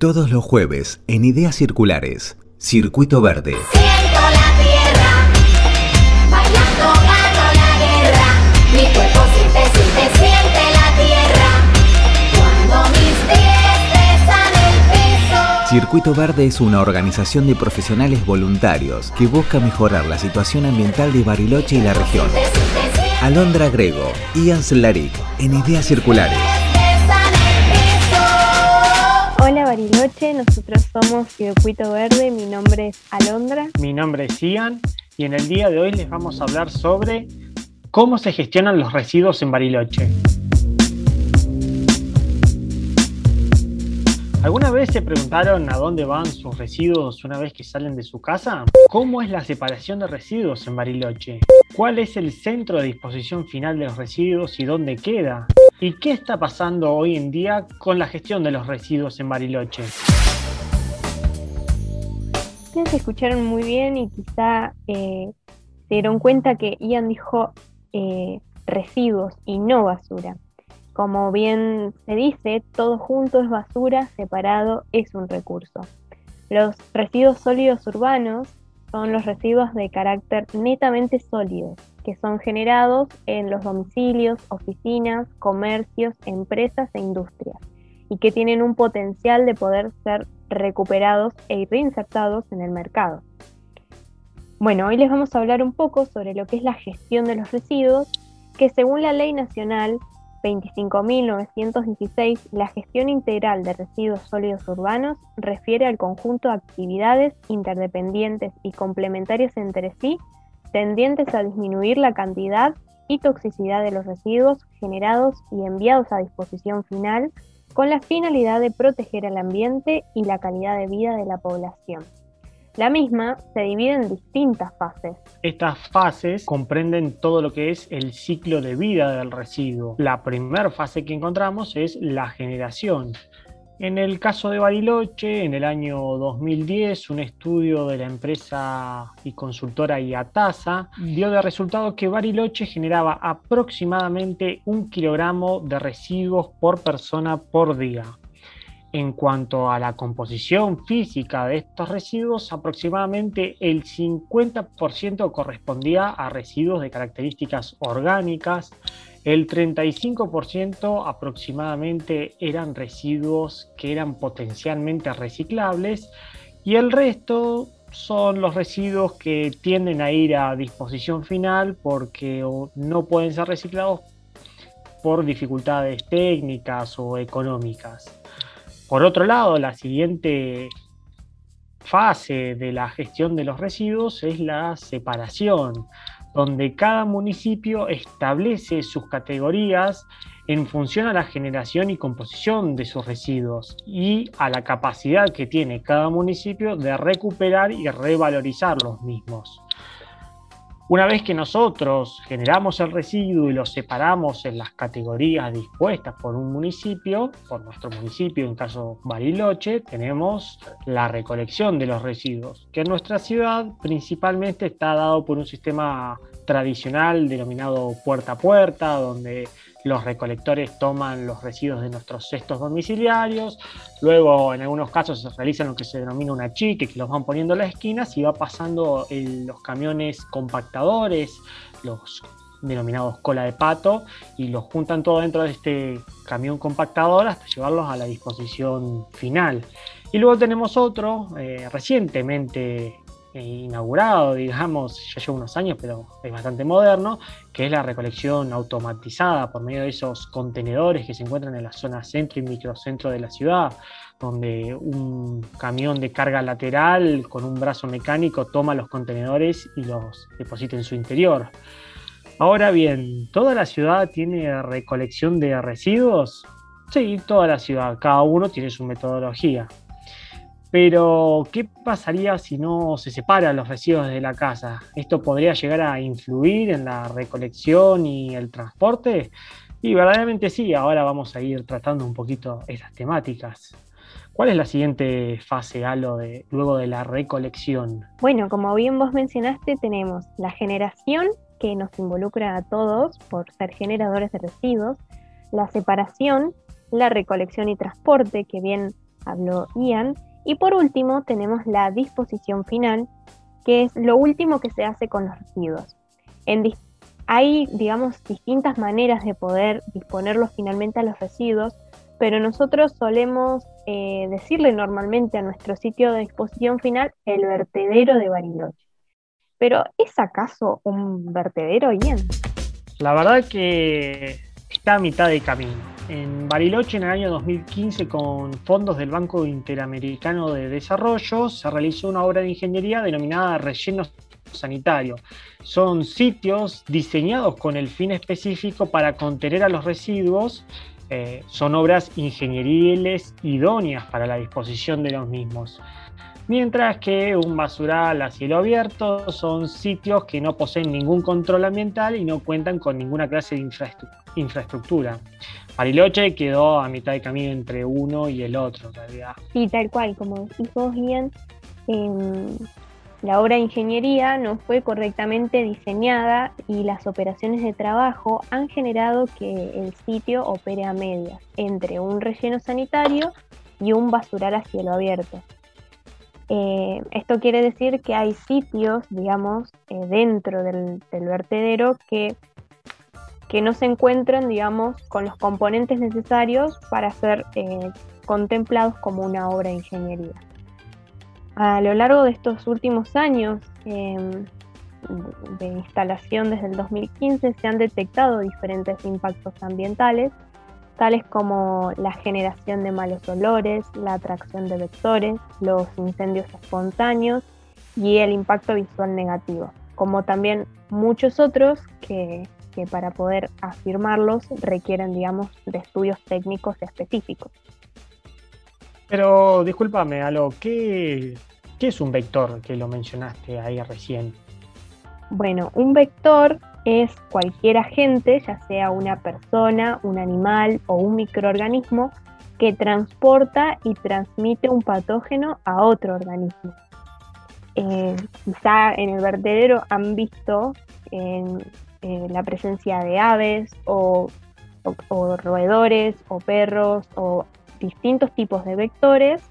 Todos los jueves en Ideas Circulares, Circuito Verde. Siento la tierra, bailando gano la guerra. Mi cuerpo siente, siente, siente la tierra. Cuando mis pies besan el piso. Circuito Verde es una organización de profesionales voluntarios que busca mejorar la situación ambiental de Bariloche y la región. Alondra Grego, Ian Slaric, en Ideas Circulares. Hola Bariloche, nosotros somos Circuito Verde, mi nombre es Alondra. Mi nombre es Ian y en el día de hoy les vamos a hablar sobre cómo se gestionan los residuos en Bariloche. ¿Alguna vez se preguntaron a dónde van sus residuos una vez que salen de su casa? ¿Cómo es la separación de residuos en Bariloche? ¿Cuál es el centro de disposición final de los residuos y dónde queda? ¿Y qué está pasando hoy en día con la gestión de los residuos en Bariloche? Ustedes escucharon muy bien y quizá eh, se dieron cuenta que Ian dijo eh, residuos y no basura. Como bien se dice, todo junto es basura, separado es un recurso. Los residuos sólidos urbanos son los residuos de carácter netamente sólido, que son generados en los domicilios, oficinas, comercios, empresas e industrias, y que tienen un potencial de poder ser recuperados e reinsertados en el mercado. Bueno, hoy les vamos a hablar un poco sobre lo que es la gestión de los residuos, que según la Ley Nacional 25.916, la gestión integral de residuos sólidos urbanos refiere al conjunto de actividades interdependientes y complementarias entre sí, tendientes a disminuir la cantidad y toxicidad de los residuos generados y enviados a disposición final con la finalidad de proteger el ambiente y la calidad de vida de la población. La misma se divide en distintas fases. Estas fases comprenden todo lo que es el ciclo de vida del residuo. La primera fase que encontramos es la generación. En el caso de Bariloche, en el año 2010, un estudio de la empresa y consultora IATASA dio de resultado que Bariloche generaba aproximadamente un kilogramo de residuos por persona por día. En cuanto a la composición física de estos residuos, aproximadamente el 50% correspondía a residuos de características orgánicas, el 35% aproximadamente eran residuos que eran potencialmente reciclables y el resto son los residuos que tienden a ir a disposición final porque no pueden ser reciclados por dificultades técnicas o económicas. Por otro lado, la siguiente fase de la gestión de los residuos es la separación, donde cada municipio establece sus categorías en función a la generación y composición de sus residuos y a la capacidad que tiene cada municipio de recuperar y revalorizar los mismos. Una vez que nosotros generamos el residuo y lo separamos en las categorías dispuestas por un municipio, por nuestro municipio, en caso Bariloche, tenemos la recolección de los residuos, que en nuestra ciudad principalmente está dado por un sistema tradicional denominado puerta a puerta, donde los recolectores toman los residuos de nuestros cestos domiciliarios, luego en algunos casos se realizan lo que se denomina una chique, que los van poniendo en las esquinas y va pasando los camiones compactadores, los denominados cola de pato, y los juntan todo dentro de este camión compactador hasta llevarlos a la disposición final. Y luego tenemos otro eh, recientemente inaugurado, digamos, ya lleva unos años, pero es bastante moderno, que es la recolección automatizada por medio de esos contenedores que se encuentran en la zona centro y microcentro de la ciudad, donde un camión de carga lateral con un brazo mecánico toma los contenedores y los deposita en su interior. Ahora bien, ¿toda la ciudad tiene recolección de residuos? Sí, toda la ciudad, cada uno tiene su metodología. Pero, ¿qué pasaría si no se separan los residuos de la casa? ¿Esto podría llegar a influir en la recolección y el transporte? Y verdaderamente sí, ahora vamos a ir tratando un poquito esas temáticas. ¿Cuál es la siguiente fase, luego de la recolección? Bueno, como bien vos mencionaste, tenemos la generación que nos involucra a todos por ser generadores de residuos, la separación, la recolección y transporte, que bien habló Ian. Y por último tenemos la disposición final, que es lo último que se hace con los residuos. hay, digamos, distintas maneras de poder disponerlos finalmente a los residuos, pero nosotros solemos eh, decirle normalmente a nuestro sitio de disposición final el vertedero de Bariloche. Pero ¿es acaso un vertedero, Ian? La verdad que está a mitad de camino. En Bariloche, en el año 2015, con fondos del Banco Interamericano de Desarrollo, se realizó una obra de ingeniería denominada relleno sanitario. Son sitios diseñados con el fin específico para contener a los residuos. Eh, son obras ingenieriles idóneas para la disposición de los mismos mientras que un basural a cielo abierto son sitios que no poseen ningún control ambiental y no cuentan con ninguna clase de infraestructura. Bariloche quedó a mitad de camino entre uno y el otro, en realidad. Sí, tal cual, como decís vos bien, em, la obra de ingeniería no fue correctamente diseñada y las operaciones de trabajo han generado que el sitio opere a medias entre un relleno sanitario y un basural a cielo abierto. Eh, esto quiere decir que hay sitios, digamos, eh, dentro del, vertedero que, que, no se encuentran, digamos, con los componentes necesarios para ser eh, contemplados como una obra de ingeniería. A lo largo de estos últimos años em, de instalación desde el 2015 se han detectado diferentes impactos ambientales tales como la generación de malos olores, la atracción de vectores, los incendios espontáneos y el impacto visual negativo, como también muchos otros que, para poder afirmarlos requieren, digamos, de estudios técnicos específicos. Pero discúlpame, Alo, ¿qué, ¿qué es un vector que lo mencionaste ahí recién? Bueno, un vector es cualquier agente, ya sea una persona, un animal o un microorganismo, que transporta y transmite un patógeno a otro organismo. Eh, quizá en el vertedero han visto la presencia de aves o roedores o perros o distintos tipos de vectores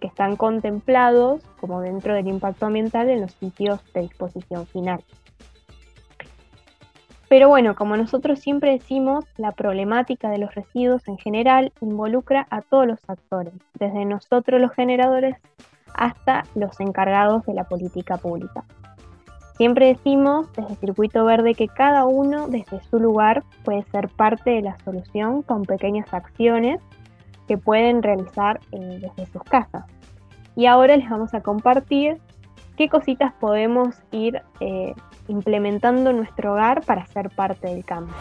que están contemplados como dentro del impacto ambiental en los sitios de disposición final. Pero bueno, como nosotros siempre decimos, la problemática de los residuos en general involucra a todos los actores, desde nosotros los generadores hasta los encargados de la política pública. Siempre decimos desde Circuito Verde que cada uno desde su lugar puede ser parte de la solución con pequeñas acciones que pueden realizar eh, desde sus casas. Y ahora les vamos a compartir qué cositas podemos ir eh, implementando en nuestro hogar para ser parte del cambio.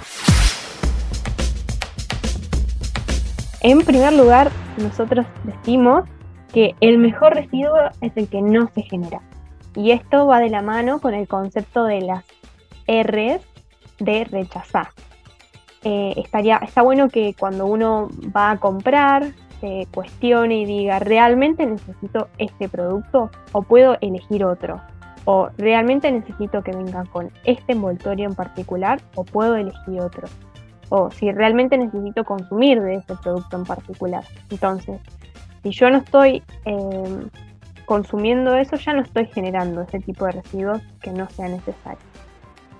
En primer lugar, nosotros decimos que el mejor residuo es el que no se genera. Y esto va de la mano con el concepto de las R's de rechazar. Eh, estaría, está bueno que cuando uno va a comprar, se cuestione y diga, ¿realmente necesito este producto o puedo elegir otro? O realmente necesito que vengan con este envoltorio en particular o puedo elegir otro. O si realmente necesito consumir de ese producto en particular. Entonces, si yo no estoy em, consumiendo eso, ya no estoy generando ese tipo de residuos que no sean necesarios.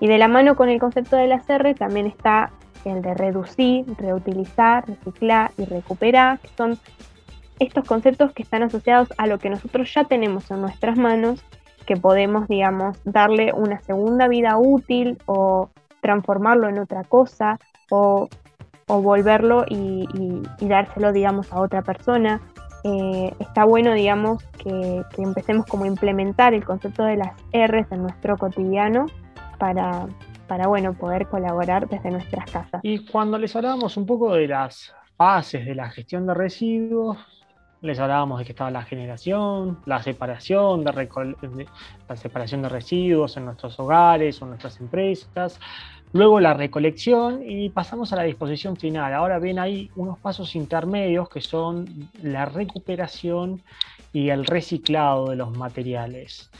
Y de la mano con el concepto de la R también está el de reducir, reutilizar, reciclar y recuperar, que son estos conceptos que están asociados a lo que nosotros ya tenemos en nuestras manos que podemos, digamos, darle una segunda vida útil o transformarlo en otra cosa o, volverlo y, dárselo, digamos, a otra persona. Eh, está bueno, digamos, que, empecemos como a implementar el concepto de las R's en nuestro cotidiano para, para, bueno, poder colaborar desde nuestras casas. Y cuando les hablábamos un poco de las fases de la gestión de residuos, les hablábamos de que estaba la generación, la separación de, la separación de residuos en nuestros hogares o en nuestras empresas, luego la recolección y pasamos a la disposición final. Ahora ven ahí unos pasos intermedios que son la recuperación y el reciclado de los materiales.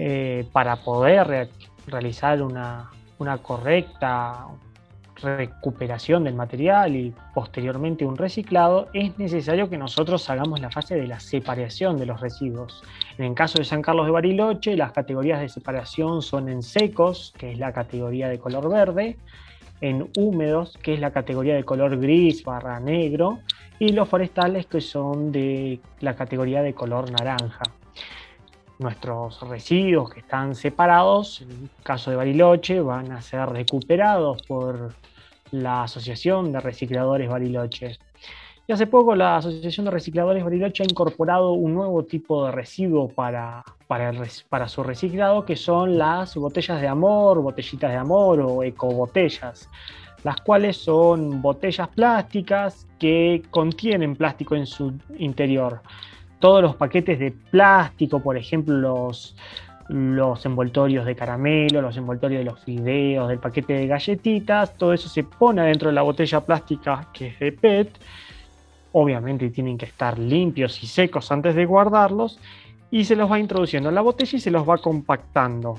Eh, para poder realizar una, una correcta recuperación del material y posteriormente un reciclado, es necesario que nosotros hagamos la fase de la separación de los residuos. En el caso de San Carlos de Bariloche, las categorías de separación son en secos, que es la categoría de color verde, en húmedos, que es la categoría de color gris barra negro, y los forestales, que son de la categoría de color naranja nuestros residuos que están separados, en el caso de Bariloche, van a ser recuperados por la Asociación de Recicladores Bariloche. Y hace poco la Asociación de Recicladores Bariloche ha incorporado un nuevo tipo de residuo para, para, su reciclado, que son las botellas de amor, botellitas de amor o ecobotellas, las cuales son botellas plásticas que contienen plástico en su interior todos los paquetes de plástico, por ejemplo, los, los envoltorios de caramelo, los envoltorios de los fideos, del paquete de galletitas, todo eso se pone dentro de la botella plástica que es de PET. Obviamente tienen que estar limpios y secos antes de guardarlos y se los va introduciendo en la botella y se los va compactando.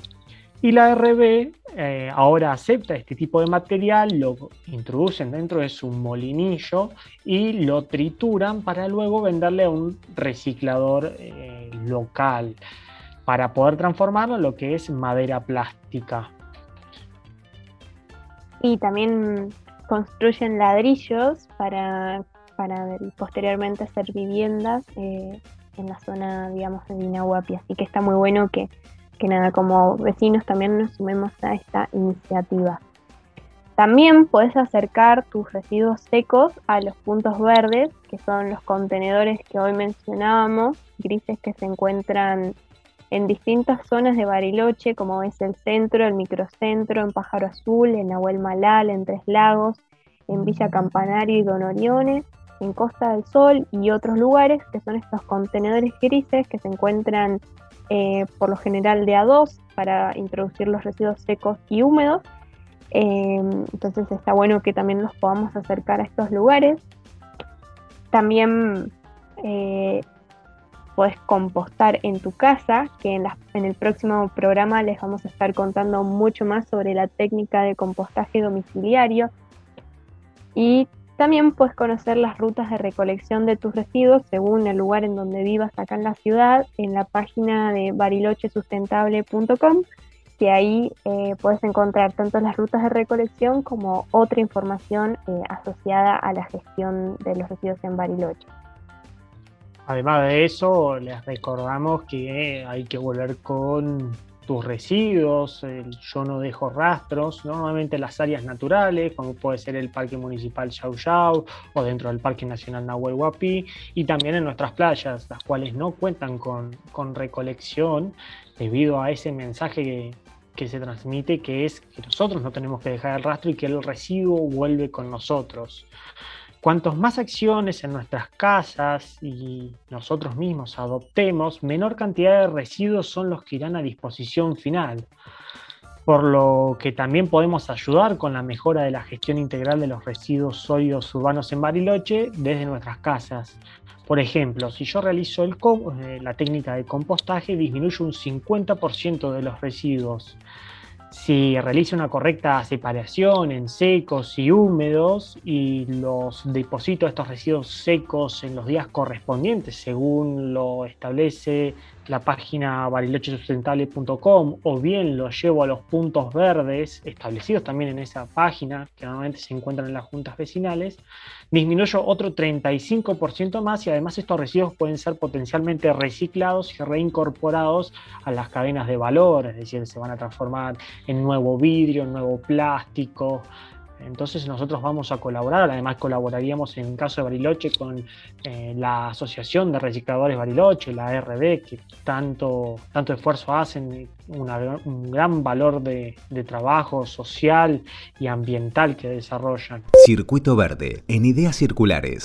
Y la RB eh, ahora acepta este tipo de material, lo introducen dentro de su molinillo y lo trituran para luego venderle a un reciclador eh, local para poder transformarlo en lo que es madera plástica. Y también construyen ladrillos para, para posteriormente hacer viviendas eh, en la zona, digamos, de Vinahuapi. Así que está muy bueno que que nada, como vecinos también nos sumemos a esta iniciativa. También puedes acercar tus residuos secos a los puntos verdes, que son los contenedores que hoy mencionábamos, grises que se encuentran en distintas zonas de Bariloche, como es el centro, el microcentro, en Pájaro Azul, en Nahuel Malal, en Tres Lagos, en Villa Campanario y Don Orione, en Costa del Sol y otros lugares, que son estos contenedores grises que se encuentran eh, por lo general de A2 para introducir los residuos secos y húmedos. Eh, entonces está bueno que también nos podamos acercar a estos lugares. También eh, puedes compostar en tu casa, que en, en, el próximo programa les vamos a estar contando mucho más sobre la técnica de compostaje domiciliario. Y también puedes conocer las rutas de recolección de tus residuos según el lugar en donde vivas acá en la ciudad en la página de barilochesustentable.com que ahí eh, puedes encontrar tanto las rutas de recolección como otra información eh, asociada a la gestión de los residuos en Bariloche. Además de eso, les recordamos que hay que volver con tus residuos, yo no dejo rastros, normalmente las áreas naturales, como puede ser el Parque Municipal Yau Yau o dentro del Parque Nacional Nahuel Huapi, y también en nuestras playas, las cuales no cuentan con, recolección debido a ese mensaje que, que se transmite, que es que nosotros no tenemos que dejar el rastro y que el residuo vuelve con nosotros. Cuantos más acciones en nuestras casas y nosotros mismos adoptemos, menor cantidad de residuos son los que irán a disposición final. Por lo que también podemos ayudar con la mejora de la gestión integral de los residuos sólidos urbanos en Bariloche desde nuestras casas. Por ejemplo, si yo realizo eh, la técnica de compostaje, disminuye un 50% de los residuos si realiza una correcta separación en secos y húmedos y los deposito estos residuos secos en los días correspondientes según lo establece la página barilochesustentable.com o bien lo llevo a los puntos verdes establecidos también en esa página que normalmente se encuentran en las juntas vecinales, disminuyo otro 35% más y además estos residuos pueden ser potencialmente reciclados y reincorporados a las cadenas de valor, es decir, se van a transformar en nuevo vidrio, en nuevo plástico, entonces nosotros vamos a colaborar, además colaboraríamos en el caso de Bariloche con eh, la Asociación de Recicladores Bariloche, la RB, que tanto, tanto esfuerzo hacen, un gran valor de, de trabajo social y ambiental que desarrollan. Circuito Verde, en ideas circulares.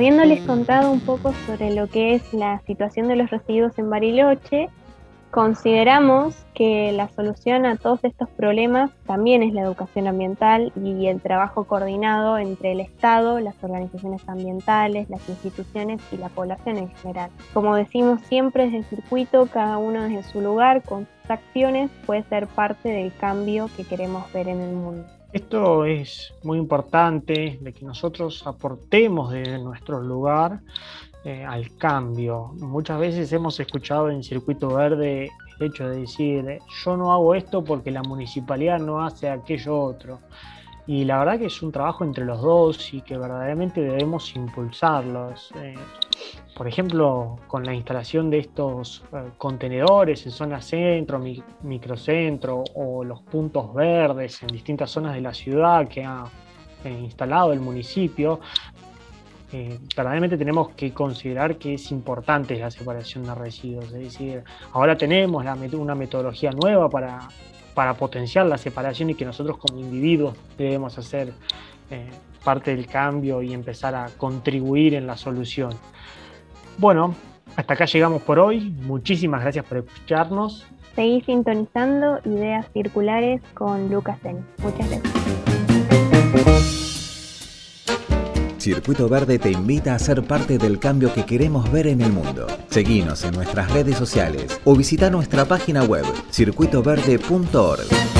Habiéndoles contado un poco sobre lo que es la situación de los residuos en Bariloche, Consideramos que la solución a todos estos problemas también es la educación ambiental y el trabajo coordinado entre el Estado, las organizaciones ambientales, las instituciones y la población en general. Como decimos siempre desde el circuito, cada uno desde su lugar, con sus acciones, puede ser parte del cambio que queremos ver en el mundo. Esto es muy importante, de que nosotros aportemos desde nuestro lugar eh, al cambio. Muchas veces hemos escuchado en Circuito Verde el hecho de decir, yo no hago esto porque la municipalidad no hace aquello otro. Y la verdad que es un trabajo entre los dos y que verdaderamente debemos impulsarlos. Eh, por ejemplo, con la instalación de estos eh, contenedores en zona centro, microcentro o los puntos verdes en distintas zonas de la ciudad que ha instalado el municipio, eh, verdaderamente tenemos que considerar que es importante la separación de residuos. Es decir, ahora tenemos una metodología nueva para, para, potenciar la separación y que nosotros como individuos debemos hacer eh, parte del cambio y empezar a contribuir en la solución. Bueno, hasta acá llegamos por hoy. Muchísimas gracias por escucharnos. Seguí sintonizando ideas circulares con Lucas Ten. Muchas gracias. Circuito Verde te invita a ser parte del cambio que queremos ver en el mundo. Seguinos en nuestras redes sociales o visita nuestra página web circuitoverde.org.